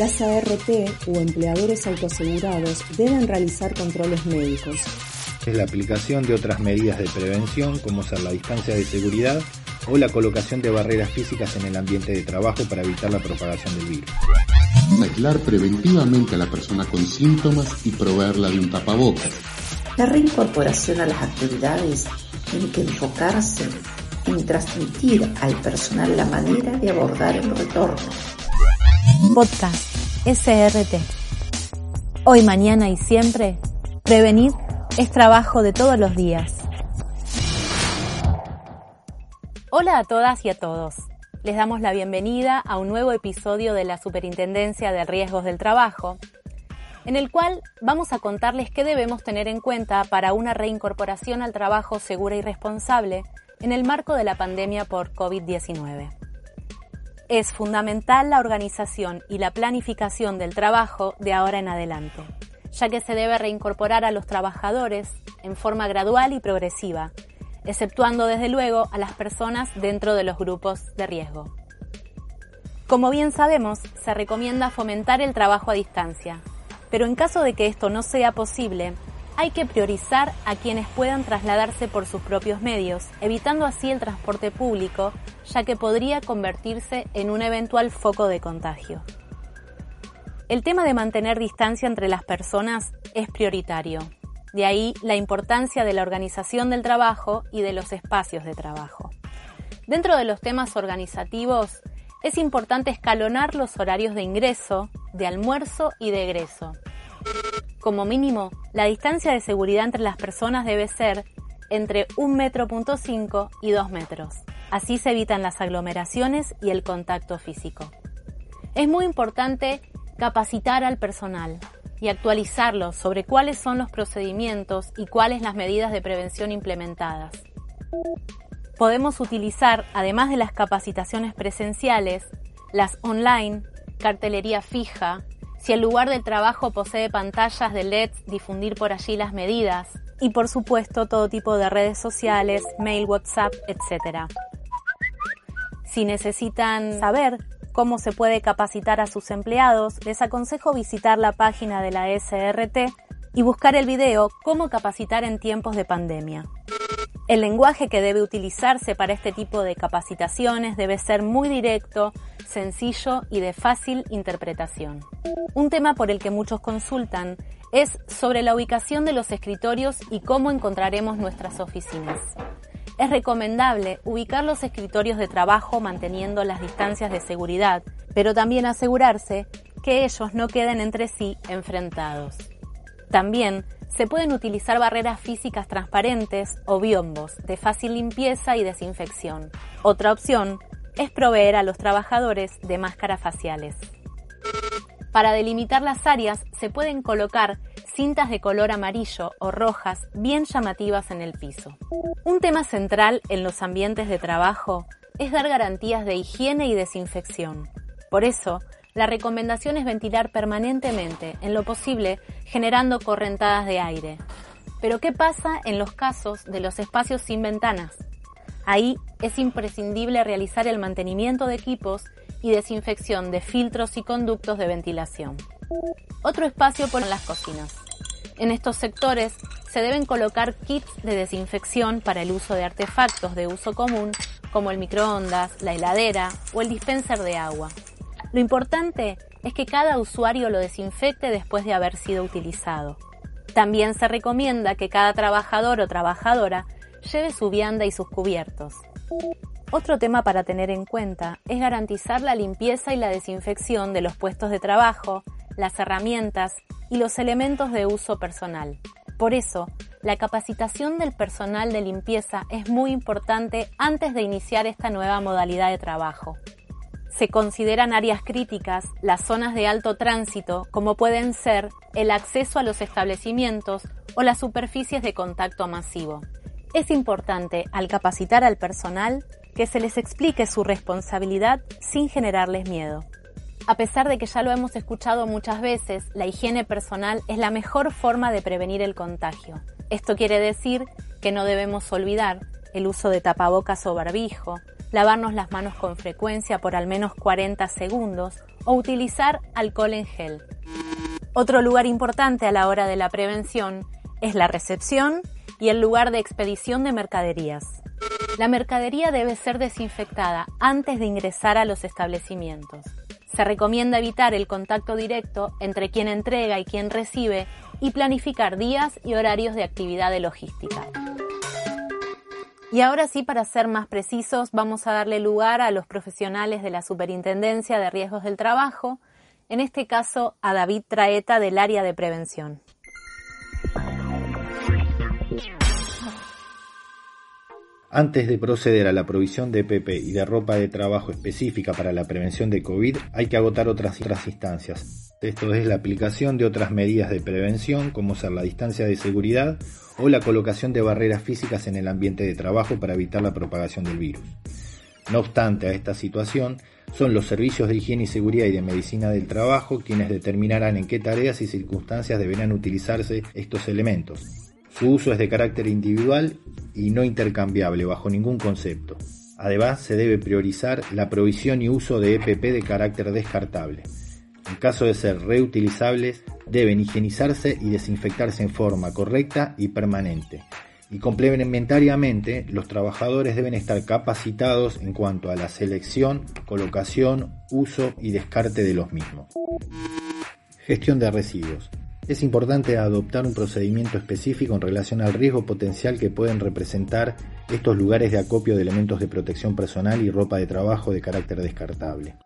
las ART o empleadores autoasegurados deben realizar controles médicos. Es la aplicación de otras medidas de prevención como ser la distancia de seguridad o la colocación de barreras físicas en el ambiente de trabajo para evitar la propagación del virus. Aislar preventivamente a la persona con síntomas y proveerla de un tapabocas. La reincorporación a las actividades tiene que enfocarse en transmitir al personal la manera de abordar el retorno. Podcast SRT. Hoy, mañana y siempre, prevenir es trabajo de todos los días. Hola a todas y a todos. Les damos la bienvenida a un nuevo episodio de la Superintendencia de Riesgos del Trabajo, en el cual vamos a contarles qué debemos tener en cuenta para una reincorporación al trabajo segura y responsable en el marco de la pandemia por COVID-19. Es fundamental la organización y la planificación del trabajo de ahora en adelante, ya que se debe reincorporar a los trabajadores en forma gradual y progresiva, exceptuando desde luego a las personas dentro de los grupos de riesgo. Como bien sabemos, se recomienda fomentar el trabajo a distancia, pero en caso de que esto no sea posible, hay que priorizar a quienes puedan trasladarse por sus propios medios, evitando así el transporte público, ya que podría convertirse en un eventual foco de contagio. El tema de mantener distancia entre las personas es prioritario, de ahí la importancia de la organización del trabajo y de los espacios de trabajo. Dentro de los temas organizativos, es importante escalonar los horarios de ingreso, de almuerzo y de egreso. Como mínimo, la distancia de seguridad entre las personas debe ser entre 1,5 metro y 2 metros. Así se evitan las aglomeraciones y el contacto físico. Es muy importante capacitar al personal, y actualizarlo sobre cuáles son los procedimientos y cuáles las medidas de prevención implementadas. Podemos utilizar, además de las capacitaciones presenciales, las online, cartelería fija, si el lugar de trabajo posee pantallas de LED, difundir por allí las medidas, y por supuesto todo tipo de redes sociales, mail, WhatsApp, etc. Si necesitan saber cómo se puede capacitar a sus empleados, les aconsejo visitar la página de la SRT y buscar el video Cómo capacitar en tiempos de pandemia. El lenguaje que debe utilizarse para este tipo de capacitaciones debe ser muy directo, sencillo y de fácil interpretación. Un tema por el que muchos consultan es sobre la ubicación de los escritorios y cómo encontraremos nuestras oficinas es recomendable ubicar los escritorios de trabajo manteniendo las distancias de seguridad, pero también asegurarse que ellos no queden entre sí enfrentados. También se pueden utilizar barreras físicas transparentes o biombos de fácil limpieza y desinfección. Otra opción es proveer a los trabajadores de máscaras faciales. Para delimitar las áreas se pueden colocar cintas de color amarillo o rojas bien llamativas en el piso. Un tema central en los ambientes de trabajo es dar garantías de higiene y desinfección. Por eso, la recomendación es ventilar permanentemente, en lo posible, generando correntadas de aire. Pero ¿qué pasa en los casos de los espacios sin ventanas? Ahí es imprescindible realizar el mantenimiento de equipos y desinfección de filtros y conductos de ventilación. Otro espacio por las cocinas. En estos sectores se deben colocar kits de desinfección para el uso de artefactos de uso común como el microondas, la heladera o el dispenser de agua. Lo importante es que cada usuario lo desinfecte después de haber sido utilizado. También se recomienda que cada trabajador o trabajadora lleve su vianda y sus cubiertos. Otro tema para tener en cuenta es garantizar la limpieza y la desinfección de los puestos de trabajo, las herramientas y los elementos de uso personal. Por eso, la capacitación del personal de limpieza es muy importante antes de iniciar esta nueva modalidad de trabajo. Se consideran áreas críticas las zonas de alto tránsito como pueden ser el acceso a los establecimientos o las superficies de contacto masivo. Es importante al capacitar al personal que se les explique su responsabilidad sin generarles miedo. A pesar de que ya lo hemos escuchado muchas veces, la higiene personal es la mejor forma de prevenir el contagio. Esto quiere decir que no debemos olvidar el uso de tapabocas o barbijo, lavarnos las manos con frecuencia por al menos 40 segundos o utilizar alcohol en gel. Otro lugar importante a la hora de la prevención es la recepción y el lugar de expedición de mercaderías. La mercadería debe ser desinfectada antes de ingresar a los establecimientos. Se recomienda evitar el contacto directo entre quien entrega y quien recibe y planificar días y horarios de actividad de logística. Y ahora sí, para ser más precisos, vamos a darle lugar a los profesionales de la Superintendencia de Riesgos del Trabajo, en este caso a David Traeta del área de prevención. Antes de proceder a la provisión de PP y de ropa de trabajo específica para la prevención de COVID, hay que agotar otras, otras instancias. Esto es la aplicación de otras medidas de prevención, como ser la distancia de seguridad o la colocación de barreras físicas en el ambiente de trabajo para evitar la propagación del virus. No obstante a esta situación, son los servicios de higiene y seguridad y de medicina del trabajo quienes determinarán en qué tareas y circunstancias deberán utilizarse estos elementos. Su uso es de carácter individual y no intercambiable bajo ningún concepto. Además, se debe priorizar la provisión y uso de EPP de carácter descartable. En caso de ser reutilizables, deben higienizarse y desinfectarse en forma correcta y permanente. Y complementariamente, los trabajadores deben estar capacitados en cuanto a la selección, colocación, uso y descarte de los mismos. Gestión de residuos es importante adoptar un procedimiento específico en relación al riesgo potencial que pueden representar estos lugares de acopio de elementos de protección personal y ropa de trabajo de carácter descartable.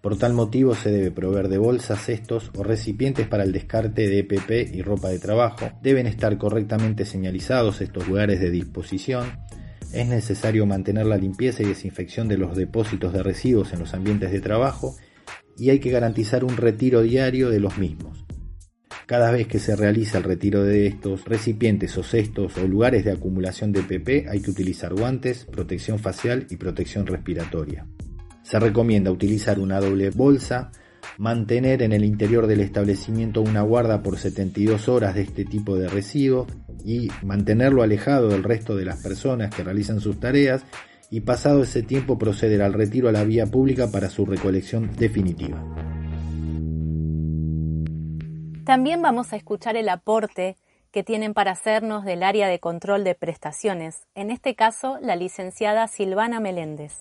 Por tal motivo se debe proveer de bolsas, cestos o recipientes para el descarte de EPP y ropa de trabajo. Deben estar correctamente señalizados estos lugares de disposición. Es necesario mantener la limpieza y desinfección de los depósitos de residuos en los ambientes de trabajo y hay que garantizar un retiro diario de los mismos. Cada vez que se realiza el retiro de estos recipientes o cestos o lugares de acumulación de PP hay que utilizar guantes, protección facial y protección respiratoria. Se recomienda utilizar una doble bolsa, mantener en el interior del establecimiento una guarda por 72 horas de este tipo de residuos y mantenerlo alejado del resto de las personas que realizan sus tareas y pasado ese tiempo proceder al retiro a la vía pública para su recolección definitiva. También vamos a escuchar el aporte que tienen para hacernos del área de control de prestaciones, en este caso la licenciada Silvana Meléndez.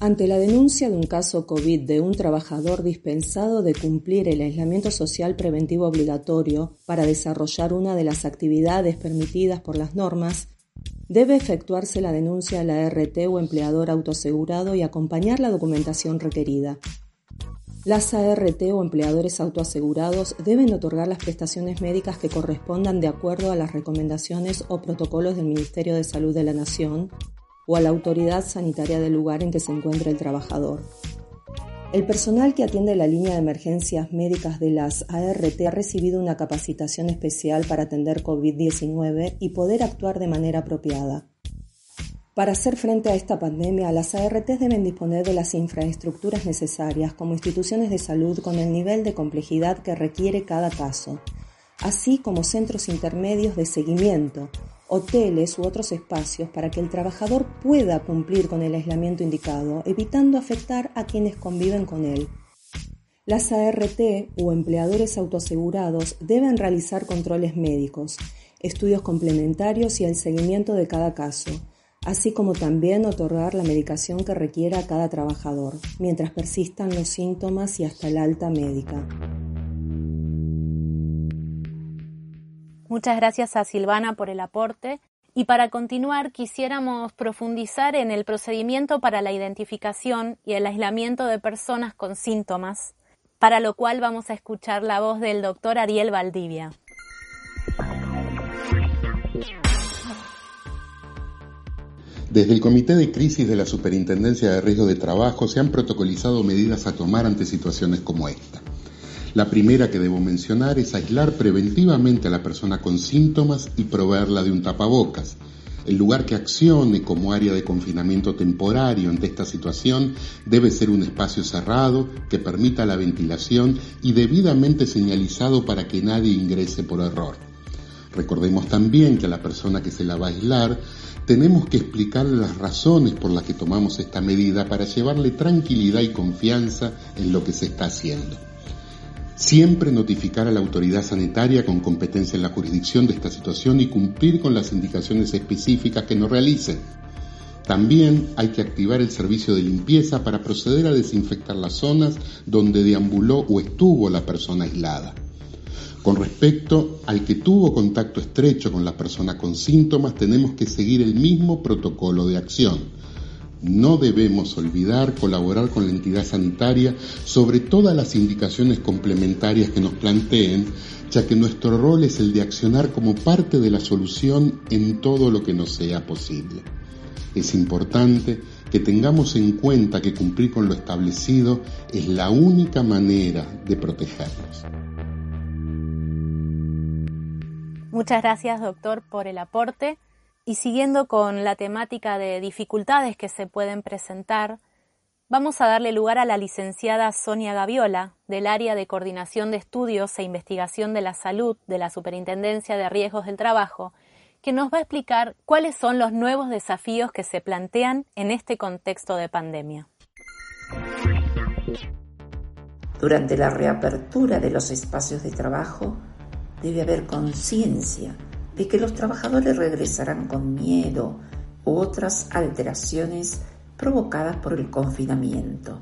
Ante la denuncia de un caso COVID de un trabajador dispensado de cumplir el aislamiento social preventivo obligatorio para desarrollar una de las actividades permitidas por las normas, Debe efectuarse la denuncia a la RT o empleador autoasegurado y acompañar la documentación requerida. Las ART o empleadores autoasegurados deben otorgar las prestaciones médicas que correspondan de acuerdo a las recomendaciones o protocolos del Ministerio de Salud de la Nación o a la autoridad sanitaria del lugar en que se encuentra el trabajador. El personal que atiende la línea de emergencias médicas de las ART ha recibido una capacitación especial para atender COVID-19 y poder actuar de manera apropiada. Para hacer frente a esta pandemia, las ART deben disponer de las infraestructuras necesarias como instituciones de salud con el nivel de complejidad que requiere cada caso, así como centros intermedios de seguimiento, hoteles u otros espacios para que el trabajador pueda cumplir con el aislamiento indicado, evitando afectar a quienes conviven con él. Las ART o empleadores autoasegurados deben realizar controles médicos, estudios complementarios y el seguimiento de cada caso, así como también otorgar la medicación que requiera cada trabajador, mientras persistan los síntomas y hasta el alta médica. Muchas gracias a Silvana por el aporte. Y para continuar, quisiéramos profundizar en el procedimiento para la identificación y el aislamiento de personas con síntomas, para lo cual vamos a escuchar la voz del doctor Ariel Valdivia. Desde el Comité de Crisis de la Superintendencia de Riesgo de Trabajo se han protocolizado medidas a tomar ante situaciones como esta. La primera que debo mencionar es aislar preventivamente a la persona con síntomas y proveerla de un tapabocas. El lugar que accione como área de confinamiento temporario ante esta situación debe ser un espacio cerrado que permita la ventilación y debidamente señalizado para que nadie ingrese por error. Recordemos también que a la persona que se la va a aislar tenemos que explicarle las razones por las que tomamos esta medida para llevarle tranquilidad y confianza en lo que se está haciendo. Siempre notificar a la autoridad sanitaria con competencia en la jurisdicción de esta situación y cumplir con las indicaciones específicas que nos realicen. También hay que activar el servicio de limpieza para proceder a desinfectar las zonas donde deambuló o estuvo la persona aislada. Con respecto al que tuvo contacto estrecho con la persona con síntomas, tenemos que seguir el mismo protocolo de acción. No debemos olvidar colaborar con la entidad sanitaria sobre todas las indicaciones complementarias que nos planteen, ya que nuestro rol es el de accionar como parte de la solución en todo lo que nos sea posible. Es importante que tengamos en cuenta que cumplir con lo establecido es la única manera de protegernos. Muchas gracias, doctor, por el aporte. Y siguiendo con la temática de dificultades que se pueden presentar, vamos a darle lugar a la licenciada Sonia Gaviola, del área de coordinación de estudios e investigación de la salud de la Superintendencia de Riesgos del Trabajo, que nos va a explicar cuáles son los nuevos desafíos que se plantean en este contexto de pandemia. Durante la reapertura de los espacios de trabajo, debe haber conciencia de que los trabajadores regresarán con miedo u otras alteraciones provocadas por el confinamiento.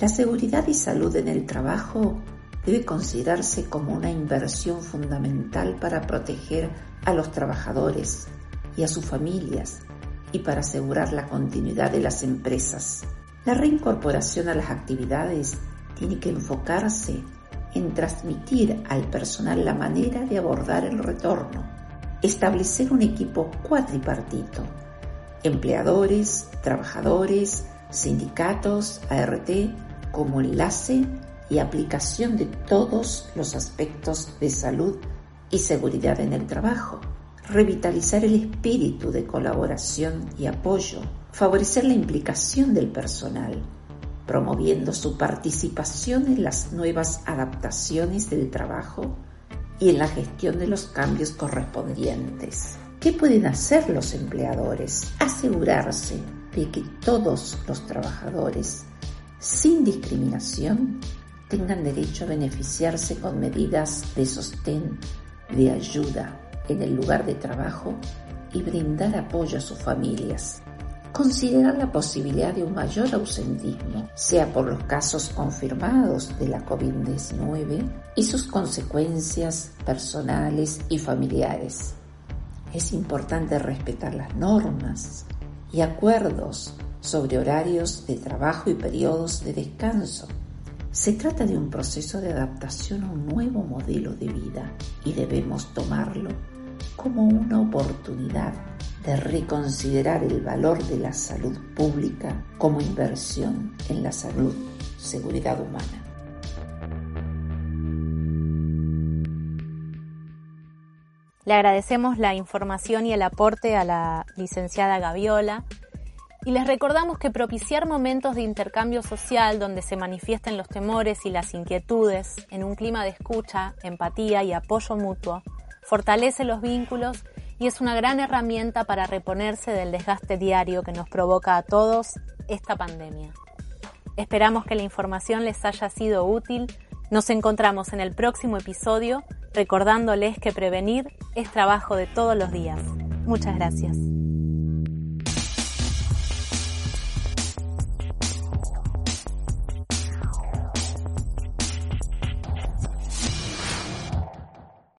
La seguridad y salud en el trabajo debe considerarse como una inversión fundamental para proteger a los trabajadores y a sus familias y para asegurar la continuidad de las empresas. La reincorporación a las actividades tiene que enfocarse en transmitir al personal la manera de abordar el retorno, establecer un equipo cuatripartito, empleadores, trabajadores, sindicatos, ART, como enlace y aplicación de todos los aspectos de salud y seguridad en el trabajo, revitalizar el espíritu de colaboración y apoyo, favorecer la implicación del personal, promoviendo su participación en las nuevas adaptaciones del trabajo y en la gestión de los cambios correspondientes. ¿Qué pueden hacer los empleadores? Asegurarse de que todos los trabajadores, sin discriminación, tengan derecho a beneficiarse con medidas de sostén, de ayuda en el lugar de trabajo y brindar apoyo a sus familias considerar la posibilidad de un mayor ausentismo, sea por los casos confirmados de la COVID-19 y sus consecuencias personales y familiares. Es importante respetar las normas y acuerdos sobre horarios de trabajo y periodos de descanso. Se trata de un proceso de adaptación a un nuevo modelo de vida y debemos tomarlo como una oportunidad de reconsiderar el valor de la salud pública como inversión en la salud, seguridad humana. Le agradecemos la información y el aporte a la licenciada Gaviola y les recordamos que propiciar momentos de intercambio social donde se manifiesten los temores y las inquietudes en un clima de escucha, empatía y apoyo mutuo fortalece los vínculos y es una gran herramienta para reponerse del desgaste diario que nos provoca a todos esta pandemia. Esperamos que la información les haya sido útil. Nos encontramos en el próximo episodio recordándoles que prevenir es trabajo de todos los días. Muchas gracias.